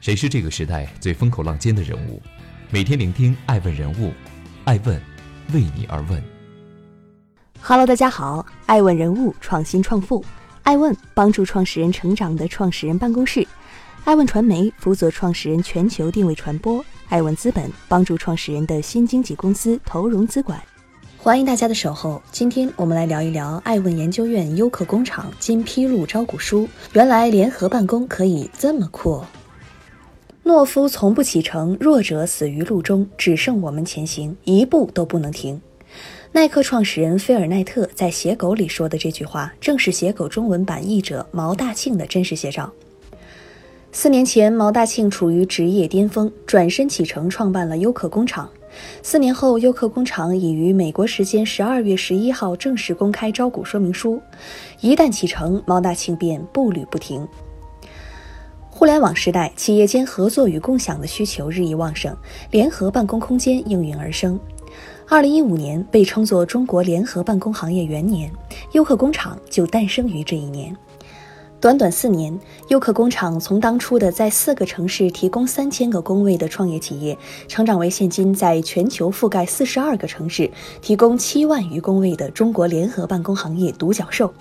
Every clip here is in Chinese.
谁是这个时代最风口浪尖的人物？每天聆听爱问人物，爱问为你而问。Hello，大家好，爱问人物创新创富，爱问帮助创始人成长的创始人办公室，爱问传媒辅佐创始人全球定位传播，爱问资本帮助创始人的新经纪公司投融资管。欢迎大家的守候，今天我们来聊一聊爱问研究院优客工厂今披露招股书，原来联合办公可以这么酷。懦夫从不启程，弱者死于路中，只剩我们前行，一步都不能停。耐克创始人菲尔奈特在《写狗》里说的这句话，正是《写狗》中文版译者毛大庆的真实写照。四年前，毛大庆处于职业巅峰，转身启程创办了优客工厂。四年后，优客工厂已于美国时间十二月十一号正式公开招股说明书。一旦启程，毛大庆便步履不停。互联网时代，企业间合作与共享的需求日益旺盛，联合办公空间应运而生。二零一五年被称作中国联合办公行业元年，优客工厂就诞生于这一年。短短四年，优客工厂从当初的在四个城市提供三千个工位的创业企业，成长为现今在全球覆盖四十二个城市，提供七万余工位的中国联合办公行业独角兽。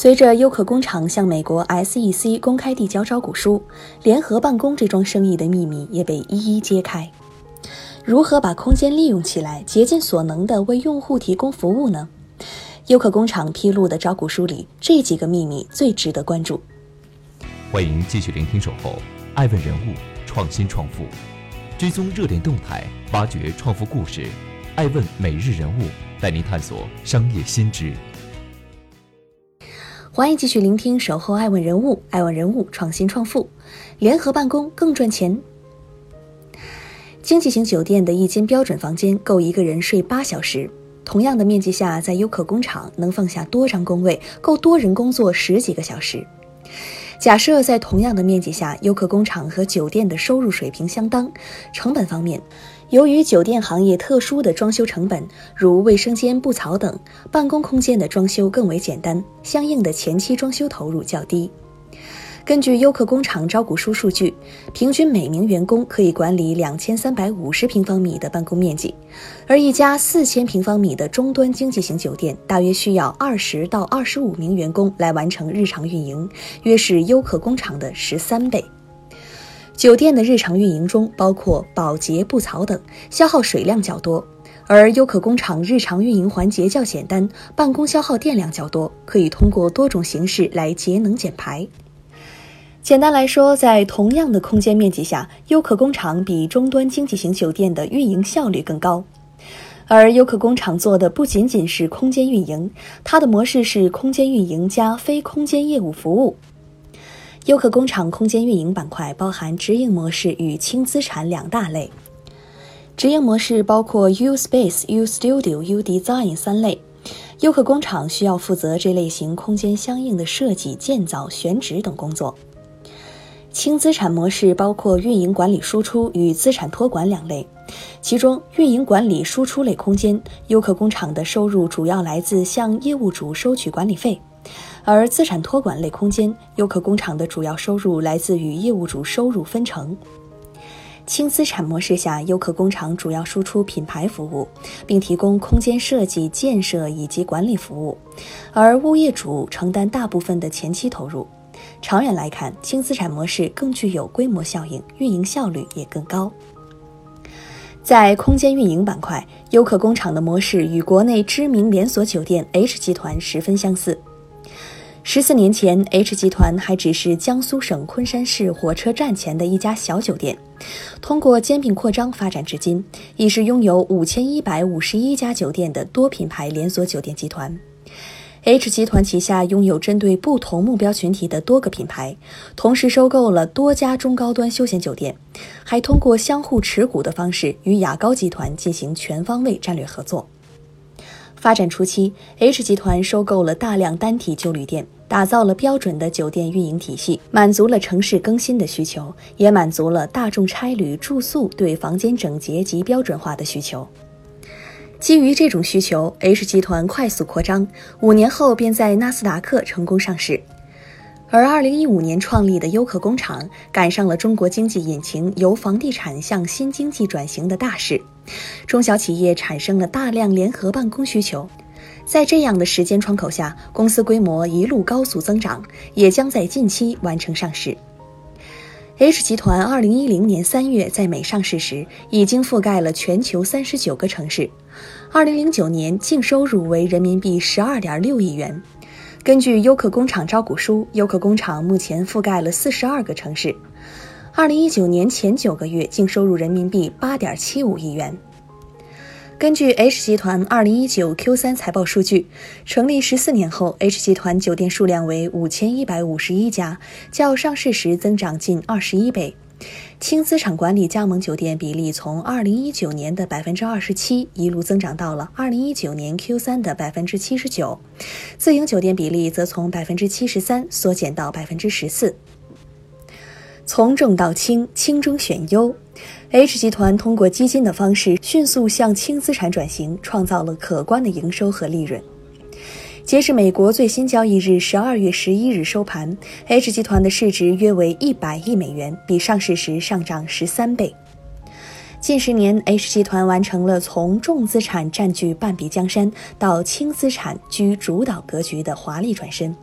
随着优客工厂向美国 SEC 公开递交招股书，联合办公这桩生意的秘密也被一一揭开。如何把空间利用起来，竭尽所能地为用户提供服务呢？优客工厂披露的招股书里，这几个秘密最值得关注。欢迎继续聆听《守候爱问人物创新创富》，追踪热点动态，挖掘创富故事。爱问每日人物带您探索商业新知。欢迎继续聆听《守候爱问人物》，爱问人物创新创富，联合办公更赚钱。经济型酒店的一间标准房间够一个人睡八小时，同样的面积下，在优客工厂能放下多张工位，够多人工作十几个小时。假设在同样的面积下，优客工厂和酒店的收入水平相当，成本方面。由于酒店行业特殊的装修成本，如卫生间、布槽等，办公空间的装修更为简单，相应的前期装修投入较低。根据优客工厂招股书数据，平均每名员工可以管理两千三百五十平方米的办公面积，而一家四千平方米的终端经济型酒店，大约需要二十到二十五名员工来完成日常运营，约是优客工厂的十三倍。酒店的日常运营中包括保洁、布槽等，消耗水量较多；而优客工厂日常运营环节较简单，办公消耗电量较多，可以通过多种形式来节能减排。简单来说，在同样的空间面积下，优客工厂比终端经济型酒店的运营效率更高。而优客工厂做的不仅仅是空间运营，它的模式是空间运营加非空间业务服务。优客工厂空间运营板块包含直营模式与轻资产两大类。直营模式包括 U Space、U Studio、U Design 三类。优客工厂需要负责这类型空间相应的设计、建造、选址等工作。轻资产模式包括运营管理输出与资产托管两类。其中，运营管理输出类空间，优客工厂的收入主要来自向业务主收取管理费。而资产托管类空间，优客工厂的主要收入来自与业务主收入分成。轻资产模式下，优客工厂主要输出品牌服务，并提供空间设计、建设以及管理服务，而物业主承担大部分的前期投入。长远来看，轻资产模式更具有规模效应，运营效率也更高。在空间运营板块，优客工厂的模式与国内知名连锁酒店 H 集团十分相似。十四年前，H 集团还只是江苏省昆山市火车站前的一家小酒店，通过兼并扩张发展至今，已是拥有五千一百五十一家酒店的多品牌连锁酒店集团。H 集团旗下拥有针对不同目标群体的多个品牌，同时收购了多家中高端休闲酒店，还通过相互持股的方式与雅高集团进行全方位战略合作。发展初期，H 集团收购了大量单体旧旅店。打造了标准的酒店运营体系，满足了城市更新的需求，也满足了大众差旅住宿对房间整洁及标准化的需求。基于这种需求，H 集团快速扩张，五年后便在纳斯达克成功上市。而2015年创立的优客工厂赶上了中国经济引擎由房地产向新经济转型的大势，中小企业产生了大量联合办公需求。在这样的时间窗口下，公司规模一路高速增长，也将在近期完成上市。H 集团2010年3月在美上市时，已经覆盖了全球39个城市。2009年净收入为人民币12.6亿元。根据优客工厂招股书，优客工厂目前覆盖了42个城市。2019年前九个月净收入人民币8.75亿元。根据 H 集团2019 Q3 财报数据，成立十四年后，H 集团酒店数量为五千一百五十一家，较上市时增长近二十一倍。轻资产管理加盟酒店比例从2019年的百分之二十七一路增长到了2019年 Q3 的百分之七十九，自营酒店比例则从百分之七十三缩减到百分之十四。从重到轻，轻中选优。H 集团通过基金的方式迅速向轻资产转型，创造了可观的营收和利润。截至美国最新交易日十二月十一日收盘，H 集团的市值约为一百亿美元，比上市时上涨十三倍。近十年，H 集团完成了从重资产占据半壁江山到轻资产居主导格局的华丽转身。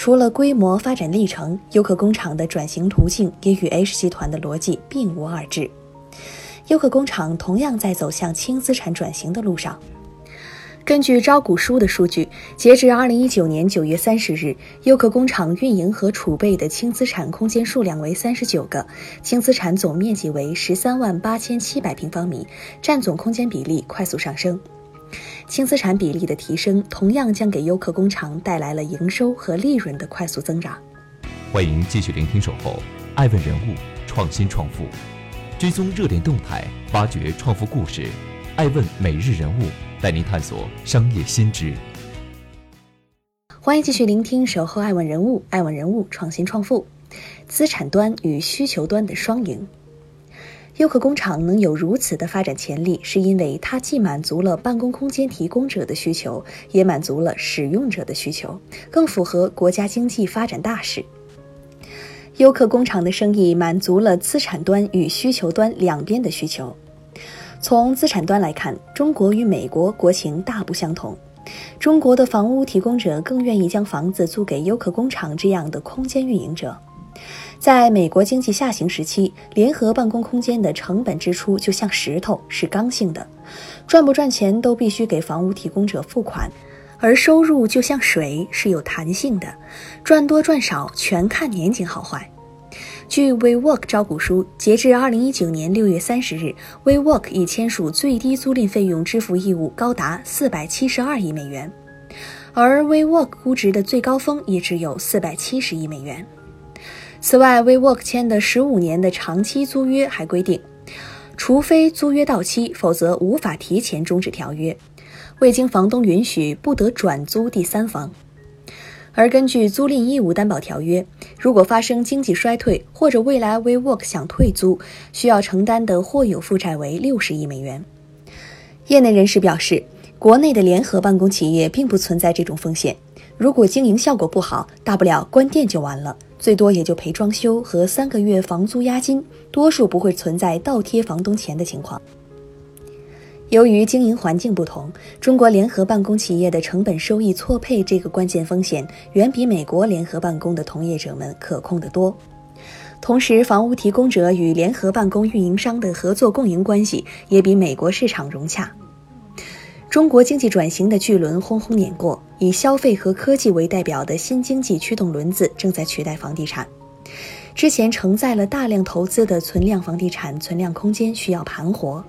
除了规模发展历程，优客工厂的转型途径也与 H 集团的逻辑并无二致。优客工厂同样在走向轻资产转型的路上。根据招股书的数据，截至二零一九年九月三十日，优客工厂运营和储备的轻资产空间数量为三十九个，轻资产总面积为十三万八千七百平方米，占总空间比例快速上升。轻资产比例的提升，同样将给优客工厂带来了营收和利润的快速增长。欢迎继续聆听《守候爱问人物创新创富》，追踪热点动态，挖掘创富故事。爱问每日人物带您探索商业新知。欢迎继续聆听《守候爱问人物爱问人物创新创富》，资产端与需求端的双赢。优客工厂能有如此的发展潜力，是因为它既满足了办公空间提供者的需求，也满足了使用者的需求，更符合国家经济发展大势。优客工厂的生意满足了资产端与需求端两边的需求。从资产端来看，中国与美国国情大不相同，中国的房屋提供者更愿意将房子租给优客工厂这样的空间运营者。在美国经济下行时期，联合办公空间的成本支出就像石头，是刚性的，赚不赚钱都必须给房屋提供者付款；而收入就像水，是有弹性的，赚多赚少全看年景好坏。据 WeWork 招股书，截至二零一九年六月三十日，WeWork 已签署最低租赁费用支付义务高达四百七十二亿美元，而 WeWork 估值的最高峰也只有四百七十亿美元。此外，WeWork 签的十五年的长期租约还规定，除非租约到期，否则无法提前终止条约。未经房东允许，不得转租第三方。而根据租赁义务担保条约，如果发生经济衰退，或者未来 WeWork 想退租，需要承担的或有负债为六十亿美元。业内人士表示，国内的联合办公企业并不存在这种风险。如果经营效果不好，大不了关店就完了。最多也就赔装修和三个月房租押金，多数不会存在倒贴房东钱的情况。由于经营环境不同，中国联合办公企业的成本收益错配这个关键风险，远比美国联合办公的同业者们可控得多。同时，房屋提供者与联合办公运营商的合作共赢关系也比美国市场融洽。中国经济转型的巨轮轰轰碾过，以消费和科技为代表的新经济驱动轮子正在取代房地产。之前承载了大量投资的存量房地产存量空间需要盘活。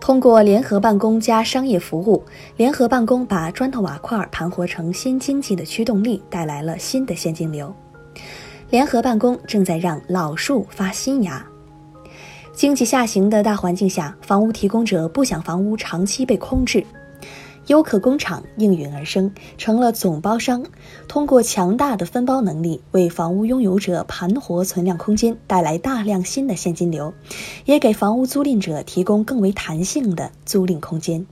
通过联合办公加商业服务，联合办公把砖头瓦块盘活成新经济的驱动力，带来了新的现金流。联合办公正在让老树发新芽。经济下行的大环境下，房屋提供者不想房屋长期被空置，优客工厂应运而生，成了总包商，通过强大的分包能力，为房屋拥有者盘活存量空间，带来大量新的现金流，也给房屋租赁者提供更为弹性的租赁空间。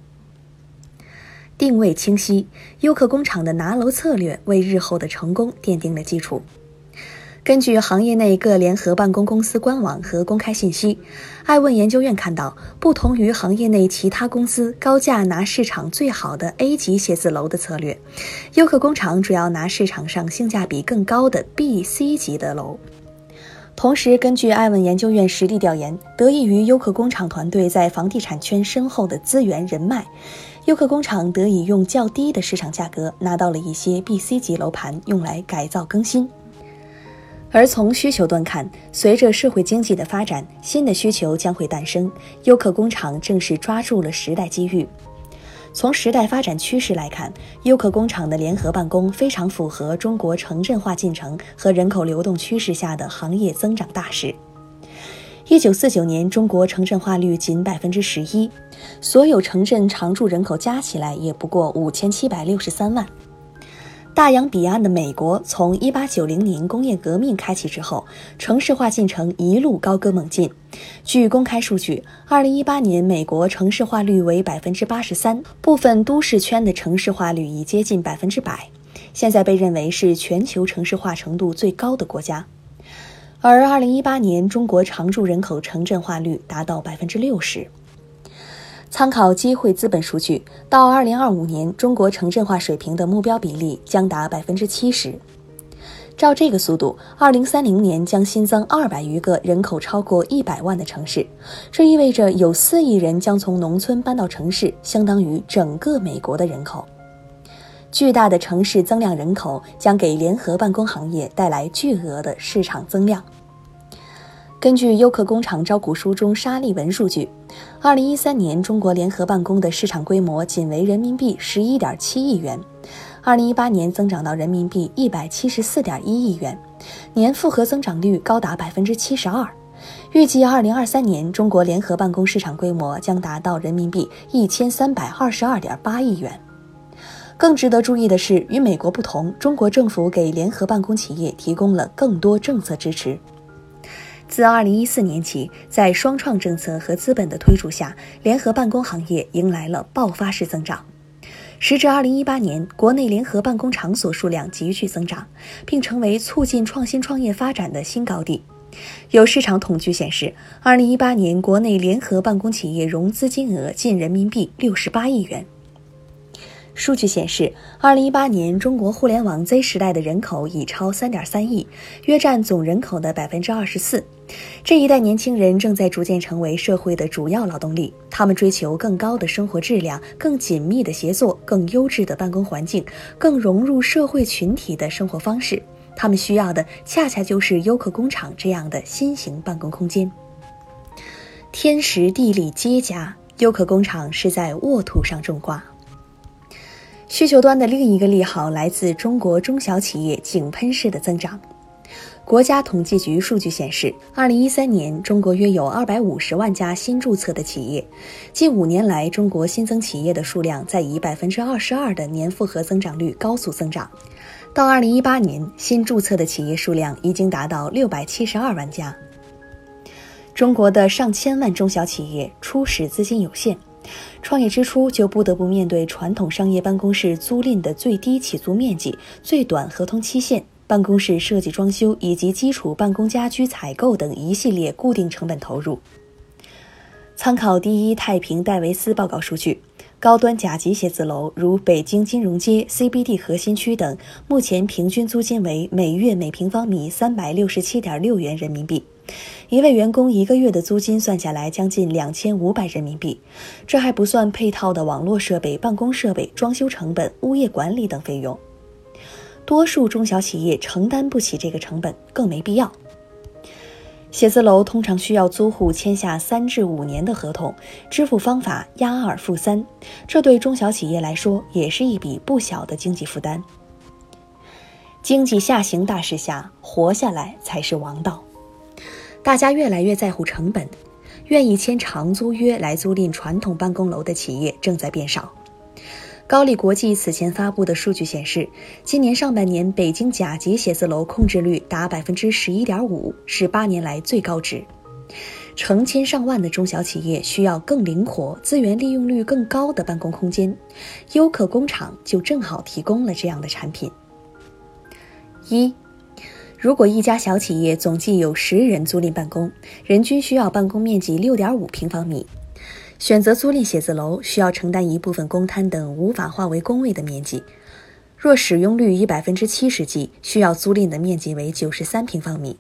定位清晰，优客工厂的拿楼策略为日后的成功奠定了基础。根据行业内各联合办公公司官网和公开信息，爱问研究院看到，不同于行业内其他公司高价拿市场最好的 A 级写字楼的策略，优客工厂主要拿市场上性价比更高的 B、C 级的楼。同时，根据爱问研究院实地调研，得益于优客工厂团队在房地产圈深厚的资源人脉，优客工厂得以用较低的市场价格拿到了一些 B、C 级楼盘，用来改造更新。而从需求端看，随着社会经济的发展，新的需求将会诞生。优客工厂正是抓住了时代机遇。从时代发展趋势来看，优客工厂的联合办公非常符合中国城镇化进程和人口流动趋势下的行业增长大势。一九四九年，中国城镇化率仅百分之十一，所有城镇常住人口加起来也不过五千七百六十三万。大洋彼岸的美国，从一八九零年工业革命开启之后，城市化进程一路高歌猛进。据公开数据，二零一八年美国城市化率为百分之八十三，部分都市圈的城市化率已接近百分之百，现在被认为是全球城市化程度最高的国家。而二零一八年中国常住人口城镇化率达到百分之六十。参考机会资本数据，到二零二五年，中国城镇化水平的目标比例将达百分之七十。照这个速度，二零三零年将新增二百余个人口超过一百万的城市，这意味着有四亿人将从农村搬到城市，相当于整个美国的人口。巨大的城市增量人口将给联合办公行业带来巨额的市场增量。根据优客工厂招股书中沙利文数据，二零一三年中国联合办公的市场规模仅为人民币十一点七亿元，二零一八年增长到人民币一百七十四点一亿元，年复合增长率高达百分之七十二。预计二零二三年中国联合办公市场规模将达到人民币一千三百二十二点八亿元。更值得注意的是，与美国不同，中国政府给联合办公企业提供了更多政策支持。自二零一四年起，在双创政策和资本的推助下，联合办公行业迎来了爆发式增长。时至二零一八年，国内联合办公场所数量急剧增长，并成为促进创新创业发展的新高地。有市场统计显示，二零一八年国内联合办公企业融资金额近人民币六十八亿元。数据显示，二零一八年中国互联网 Z 时代的人口已超三点三亿，约占总人口的百分之二十四。这一代年轻人正在逐渐成为社会的主要劳动力，他们追求更高的生活质量、更紧密的协作、更优质的办公环境、更融入社会群体的生活方式。他们需要的恰恰就是优客工厂这样的新型办公空间。天时地利皆佳，优客工厂是在沃土上种瓜。需求端的另一个利好来自中国中小企业井喷式的增长。国家统计局数据显示，二零一三年中国约有二百五十万家新注册的企业，近五年来，中国新增企业的数量在以百分之二十二的年复合增长率高速增长。到二零一八年，新注册的企业数量已经达到六百七十二万家。中国的上千万中小企业初始资金有限。创业之初就不得不面对传统商业办公室租赁的最低起租面积、最短合同期限、办公室设计装修以及基础办公家居采购等一系列固定成本投入。参考第一太平戴维斯报告数据，高端甲级写字楼如北京金融街 CBD 核心区等，目前平均租金为每月每平方米三百六十七点六元人民币。一位员工一个月的租金算下来将近两千五百人民币，这还不算配套的网络设备、办公设备、装修成本、物业管理等费用。多数中小企业承担不起这个成本，更没必要。写字楼通常需要租户签下三至五年的合同，支付方法押二付三，这对中小企业来说也是一笔不小的经济负担。经济下行大势下，活下来才是王道。大家越来越在乎成本，愿意签长租约来租赁传统办公楼的企业正在变少。高力国际此前发布的数据显示，今年上半年北京甲级写字楼控制率达百分之十一点五，是八年来最高值。成千上万的中小企业需要更灵活、资源利用率更高的办公空间，优客工厂就正好提供了这样的产品。一，如果一家小企业总计有十人租赁办公，人均需要办公面积六点五平方米，选择租赁写字楼需要承担一部分公摊等无法划为工位的面积。若使用率以百分之七十计，需要租赁的面积为九十三平方米。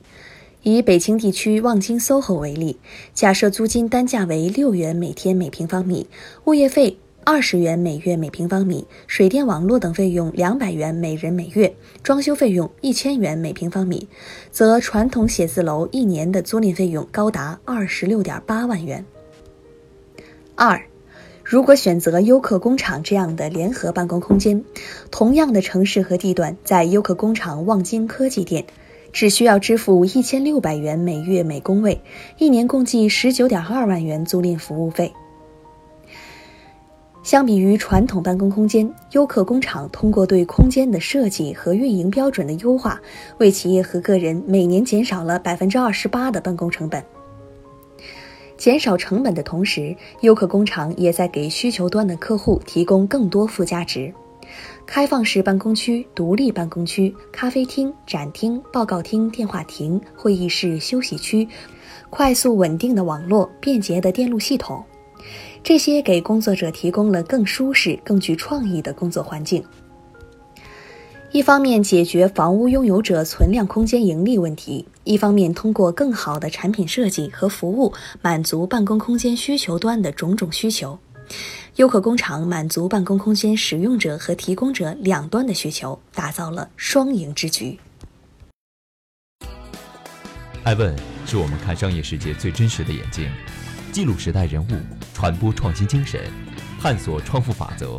以北京地区望京 SOHO 为例，假设租金单价为六元每天每平方米，物业费二十元每月每平方米，水电网络等费用两百元每人每月，装修费用一千元每平方米，则传统写字楼一年的租赁费用高达二十六点八万元。二。如果选择优客工厂这样的联合办公空间，同样的城市和地段，在优客工厂望京科技店，只需要支付一千六百元每月每工位，一年共计十九点二万元租赁服务费。相比于传统办公空间，优客工厂通过对空间的设计和运营标准的优化，为企业和个人每年减少了百分之二十八的办公成本。减少成本的同时，优客工厂也在给需求端的客户提供更多附加值：开放式办公区、独立办公区、咖啡厅、展厅、报告厅、电话亭、会议室、休息区、快速稳定的网络、便捷的电路系统，这些给工作者提供了更舒适、更具创意的工作环境。一方面解决房屋拥有者存量空间盈利问题，一方面通过更好的产品设计和服务满足办公空间需求端的种种需求。优客工厂满足办公空间使用者和提供者两端的需求，打造了双赢之局。艾问是我们看商业世界最真实的眼睛，记录时代人物，传播创新精神，探索创富法则。